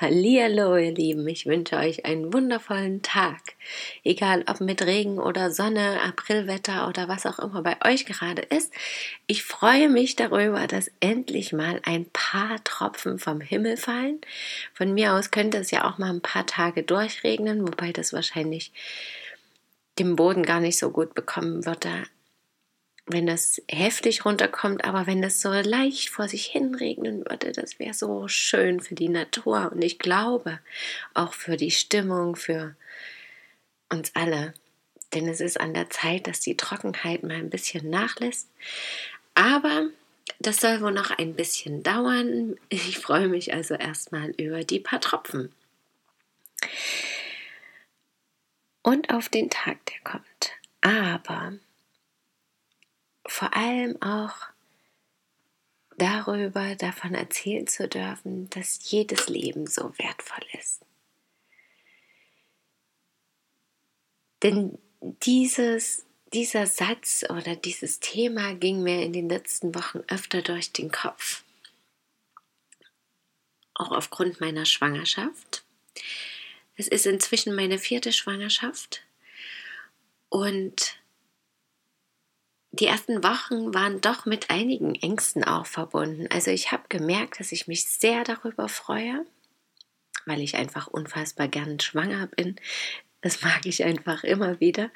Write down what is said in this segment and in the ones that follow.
Hallihallo, ihr Lieben, ich wünsche euch einen wundervollen Tag. Egal ob mit Regen oder Sonne, Aprilwetter oder was auch immer bei euch gerade ist. Ich freue mich darüber, dass endlich mal ein paar Tropfen vom Himmel fallen. Von mir aus könnte es ja auch mal ein paar Tage durchregnen, wobei das wahrscheinlich dem Boden gar nicht so gut bekommen würde wenn das heftig runterkommt, aber wenn das so leicht vor sich hin regnen würde, das wäre so schön für die Natur und ich glaube auch für die Stimmung, für uns alle. Denn es ist an der Zeit, dass die Trockenheit mal ein bisschen nachlässt. Aber das soll wohl noch ein bisschen dauern. Ich freue mich also erstmal über die paar Tropfen. Und auf den Tag, der kommt. Aber vor allem auch darüber, davon erzählen zu dürfen, dass jedes Leben so wertvoll ist. Denn dieses, dieser Satz oder dieses Thema ging mir in den letzten Wochen öfter durch den Kopf. Auch aufgrund meiner Schwangerschaft. Es ist inzwischen meine vierte Schwangerschaft und die ersten Wochen waren doch mit einigen Ängsten auch verbunden. Also ich habe gemerkt, dass ich mich sehr darüber freue, weil ich einfach unfassbar gern schwanger bin. Das mag ich einfach immer wieder.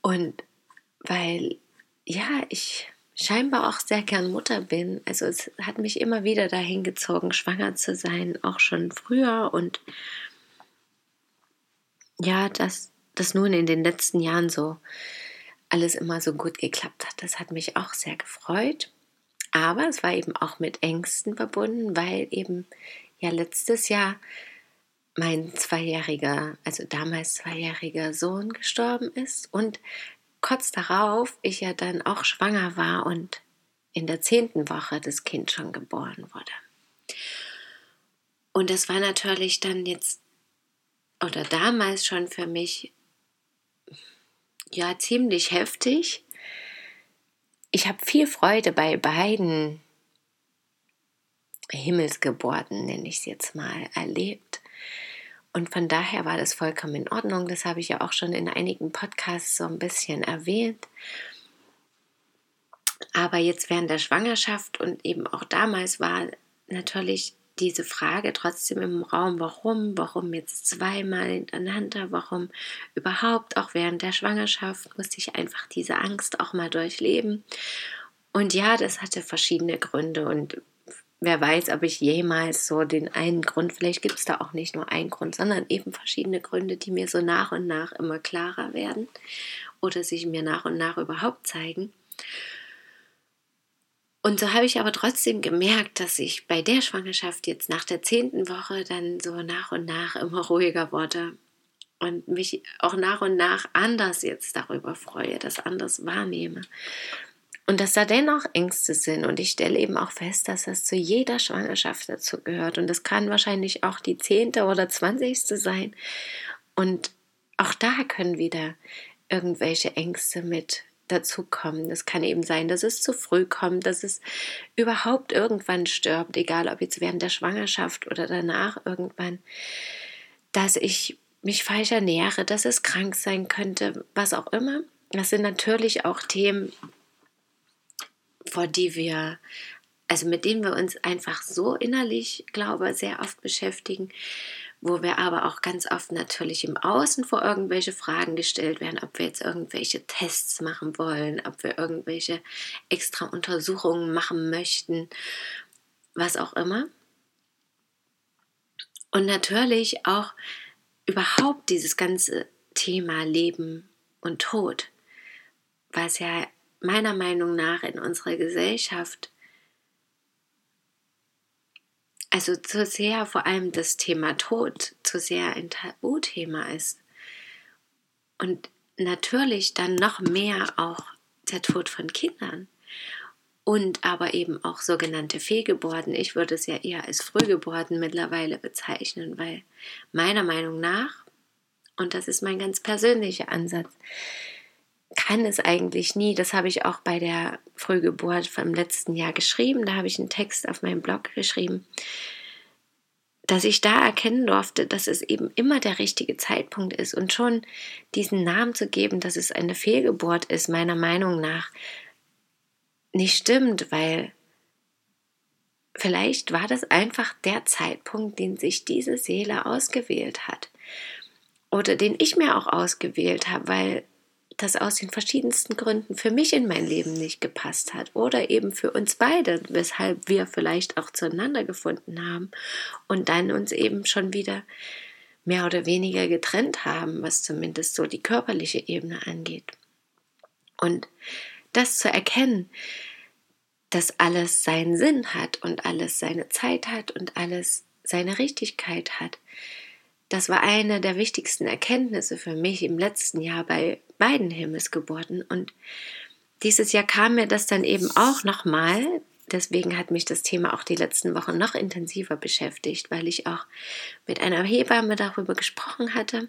Und weil, ja, ich scheinbar auch sehr gern Mutter bin. Also es hat mich immer wieder dahin gezogen, schwanger zu sein, auch schon früher. Und ja, dass das nun in den letzten Jahren so alles immer so gut geklappt hat. Das hat mich auch sehr gefreut. Aber es war eben auch mit Ängsten verbunden, weil eben ja letztes Jahr mein zweijähriger, also damals zweijähriger Sohn gestorben ist und kurz darauf ich ja dann auch schwanger war und in der zehnten Woche das Kind schon geboren wurde. Und das war natürlich dann jetzt oder damals schon für mich ja ziemlich heftig. Ich habe viel Freude bei beiden Himmelsgeburten, nenne ich es jetzt mal, erlebt. Und von daher war das vollkommen in Ordnung. Das habe ich ja auch schon in einigen Podcasts so ein bisschen erwähnt. Aber jetzt während der Schwangerschaft und eben auch damals war natürlich diese Frage trotzdem im Raum, warum, warum jetzt zweimal hintereinander, warum überhaupt, auch während der Schwangerschaft musste ich einfach diese Angst auch mal durchleben. Und ja, das hatte verschiedene Gründe und wer weiß, ob ich jemals so den einen Grund, vielleicht gibt es da auch nicht nur einen Grund, sondern eben verschiedene Gründe, die mir so nach und nach immer klarer werden oder sich mir nach und nach überhaupt zeigen. Und so habe ich aber trotzdem gemerkt, dass ich bei der Schwangerschaft jetzt nach der zehnten Woche dann so nach und nach immer ruhiger wurde und mich auch nach und nach anders jetzt darüber freue, das anders wahrnehme. Und dass da dennoch Ängste sind. Und ich stelle eben auch fest, dass das zu jeder Schwangerschaft dazu gehört. Und das kann wahrscheinlich auch die zehnte oder zwanzigste sein. Und auch da können wieder irgendwelche Ängste mit dazu kommen. Es kann eben sein, dass es zu früh kommt, dass es überhaupt irgendwann stirbt, egal ob jetzt während der Schwangerschaft oder danach irgendwann, dass ich mich falsch ernähre, dass es krank sein könnte, was auch immer. Das sind natürlich auch Themen, vor die wir, also mit denen wir uns einfach so innerlich, glaube sehr oft beschäftigen, wo wir aber auch ganz oft natürlich im Außen vor irgendwelche Fragen gestellt werden, ob wir jetzt irgendwelche Tests machen wollen, ob wir irgendwelche extra Untersuchungen machen möchten, was auch immer. Und natürlich auch überhaupt dieses ganze Thema Leben und Tod, was ja meiner Meinung nach in unserer Gesellschaft also zu sehr vor allem das Thema Tod zu sehr ein Tabuthema ist. Und natürlich dann noch mehr auch der Tod von Kindern und aber eben auch sogenannte Fehlgeburten. Ich würde es ja eher als Frühgeburten mittlerweile bezeichnen, weil meiner Meinung nach, und das ist mein ganz persönlicher Ansatz, kann es eigentlich nie, das habe ich auch bei der Frühgeburt vom letzten Jahr geschrieben, da habe ich einen Text auf meinem Blog geschrieben, dass ich da erkennen durfte, dass es eben immer der richtige Zeitpunkt ist und schon diesen Namen zu geben, dass es eine Fehlgeburt ist, meiner Meinung nach, nicht stimmt, weil vielleicht war das einfach der Zeitpunkt, den sich diese Seele ausgewählt hat oder den ich mir auch ausgewählt habe, weil das aus den verschiedensten Gründen für mich in mein Leben nicht gepasst hat oder eben für uns beide, weshalb wir vielleicht auch zueinander gefunden haben und dann uns eben schon wieder mehr oder weniger getrennt haben, was zumindest so die körperliche Ebene angeht. Und das zu erkennen, dass alles seinen Sinn hat und alles seine Zeit hat und alles seine Richtigkeit hat. Das war eine der wichtigsten Erkenntnisse für mich im letzten Jahr bei beiden Himmelsgeburten. Und dieses Jahr kam mir das dann eben auch nochmal. Deswegen hat mich das Thema auch die letzten Wochen noch intensiver beschäftigt, weil ich auch mit einer Hebamme darüber gesprochen hatte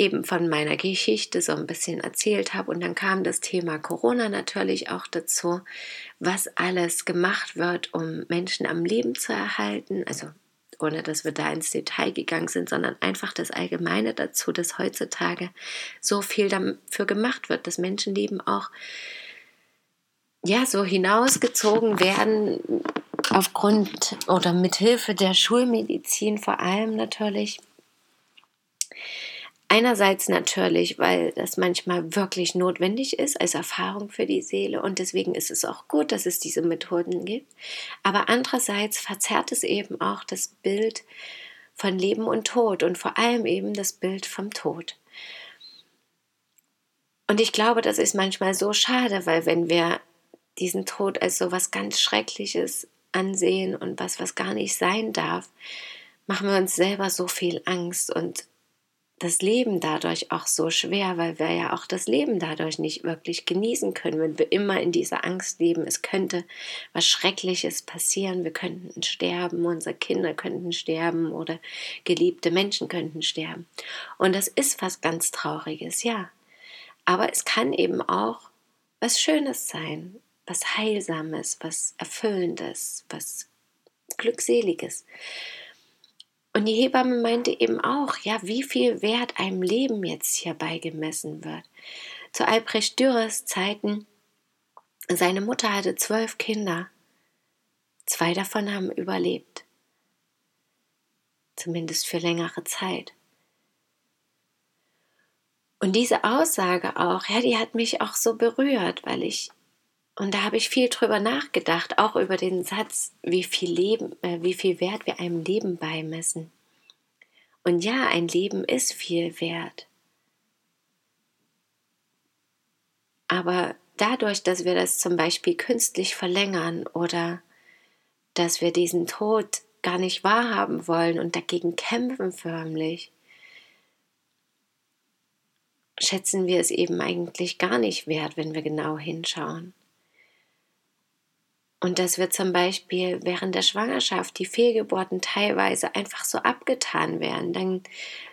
eben von meiner Geschichte so ein bisschen erzählt habe. Und dann kam das Thema Corona natürlich auch dazu, was alles gemacht wird, um Menschen am Leben zu erhalten. Also ohne dass wir da ins Detail gegangen sind, sondern einfach das Allgemeine dazu, dass heutzutage so viel dafür gemacht wird, dass Menschenleben auch ja so hinausgezogen werden aufgrund oder mit Hilfe der Schulmedizin vor allem natürlich Einerseits natürlich, weil das manchmal wirklich notwendig ist als Erfahrung für die Seele und deswegen ist es auch gut, dass es diese Methoden gibt. Aber andererseits verzerrt es eben auch das Bild von Leben und Tod und vor allem eben das Bild vom Tod. Und ich glaube, das ist manchmal so schade, weil wenn wir diesen Tod als so was ganz Schreckliches ansehen und was, was gar nicht sein darf, machen wir uns selber so viel Angst und das Leben dadurch auch so schwer, weil wir ja auch das Leben dadurch nicht wirklich genießen können, wenn wir immer in dieser Angst leben, es könnte was Schreckliches passieren, wir könnten sterben, unsere Kinder könnten sterben oder geliebte Menschen könnten sterben. Und das ist was ganz Trauriges, ja. Aber es kann eben auch was Schönes sein, was Heilsames, was Erfüllendes, was Glückseliges. Und die Hebamme meinte eben auch, ja, wie viel Wert einem Leben jetzt hier beigemessen wird. Zu Albrecht Dürres Zeiten, seine Mutter hatte zwölf Kinder. Zwei davon haben überlebt. Zumindest für längere Zeit. Und diese Aussage auch, ja, die hat mich auch so berührt, weil ich und da habe ich viel drüber nachgedacht, auch über den Satz, wie viel Leben, äh, wie viel Wert wir einem Leben beimessen. Und ja, ein Leben ist viel wert. Aber dadurch, dass wir das zum Beispiel künstlich verlängern oder dass wir diesen Tod gar nicht wahrhaben wollen und dagegen kämpfen förmlich, schätzen wir es eben eigentlich gar nicht wert, wenn wir genau hinschauen. Und dass wir zum Beispiel während der Schwangerschaft die Fehlgeburten teilweise einfach so abgetan werden. Dann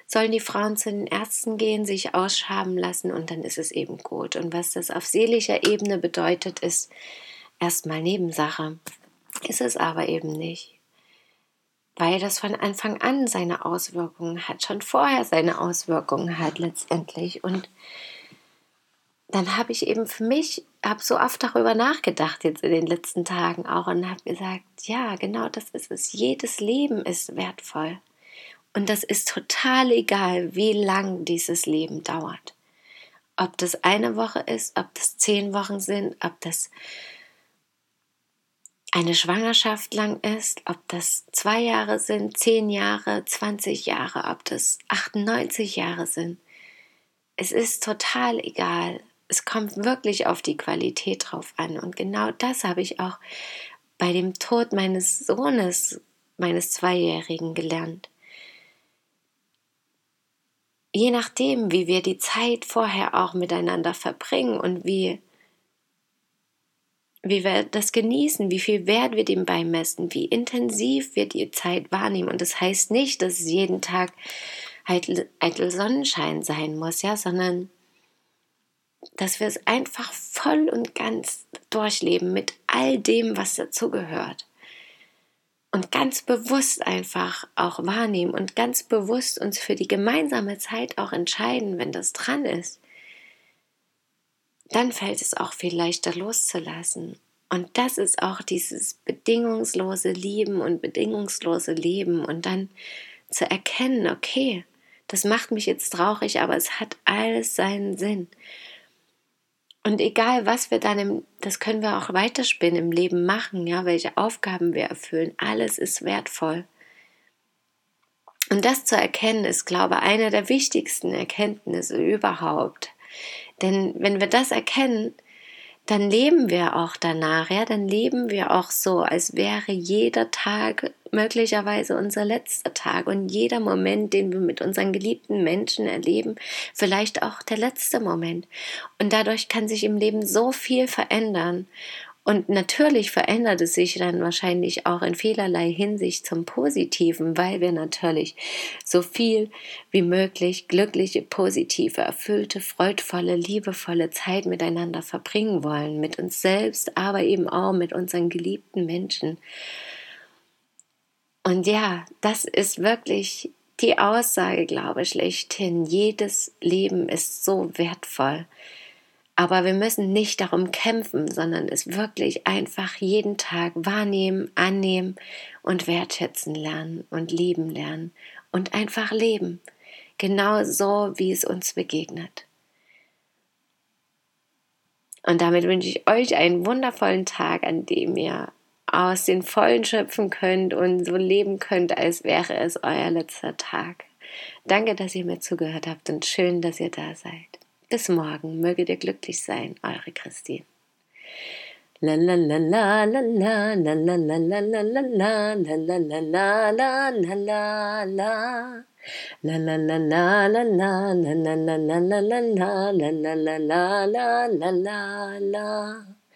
sollen die Frauen zu den Ärzten gehen, sich ausschaben lassen und dann ist es eben gut. Und was das auf seelischer Ebene bedeutet, ist erstmal Nebensache. Ist es aber eben nicht. Weil das von Anfang an seine Auswirkungen hat, schon vorher seine Auswirkungen hat letztendlich. Und dann habe ich eben für mich, habe so oft darüber nachgedacht jetzt in den letzten Tagen auch und habe gesagt, ja, genau das ist es. Jedes Leben ist wertvoll. Und das ist total egal, wie lang dieses Leben dauert. Ob das eine Woche ist, ob das zehn Wochen sind, ob das eine Schwangerschaft lang ist, ob das zwei Jahre sind, zehn Jahre, 20 Jahre, ob das 98 Jahre sind. Es ist total egal es kommt wirklich auf die Qualität drauf an. Und genau das habe ich auch bei dem Tod meines Sohnes meines Zweijährigen gelernt. Je nachdem, wie wir die Zeit vorher auch miteinander verbringen und wie, wie wir das genießen, wie viel Wert wir dem beimessen, wie intensiv wir die Zeit wahrnehmen. Und das heißt nicht, dass es jeden Tag eitel, Sonnenschein sein muss, ja, sondern dass wir es einfach voll und ganz durchleben mit all dem, was dazugehört. Und ganz bewusst einfach auch wahrnehmen und ganz bewusst uns für die gemeinsame Zeit auch entscheiden, wenn das dran ist. Dann fällt es auch viel leichter loszulassen. Und das ist auch dieses bedingungslose Lieben und bedingungslose Leben und dann zu erkennen, okay, das macht mich jetzt traurig, aber es hat alles seinen Sinn. Und egal, was wir dann im, das können wir auch weiterspinnen im Leben machen, ja, welche Aufgaben wir erfüllen, alles ist wertvoll. Und das zu erkennen, ist, glaube ich, eine der wichtigsten Erkenntnisse überhaupt. Denn wenn wir das erkennen, dann leben wir auch danach, ja, dann leben wir auch so, als wäre jeder Tag möglicherweise unser letzter Tag und jeder Moment, den wir mit unseren geliebten Menschen erleben, vielleicht auch der letzte Moment. Und dadurch kann sich im Leben so viel verändern. Und natürlich verändert es sich dann wahrscheinlich auch in vielerlei Hinsicht zum Positiven, weil wir natürlich so viel wie möglich glückliche, positive, erfüllte, freudvolle, liebevolle Zeit miteinander verbringen wollen, mit uns selbst, aber eben auch mit unseren geliebten Menschen. Und ja, das ist wirklich die Aussage, glaube ich, schlechthin. Jedes Leben ist so wertvoll. Aber wir müssen nicht darum kämpfen, sondern es wirklich einfach jeden Tag wahrnehmen, annehmen und wertschätzen lernen und lieben lernen und einfach leben. Genau so, wie es uns begegnet. Und damit wünsche ich euch einen wundervollen Tag, an dem ihr aus den Vollen schöpfen könnt und so leben könnt, als wäre es euer letzter Tag. Danke, dass ihr mir zugehört habt und schön, dass ihr da seid. Bis morgen, möget ihr glücklich sein, eure Christine.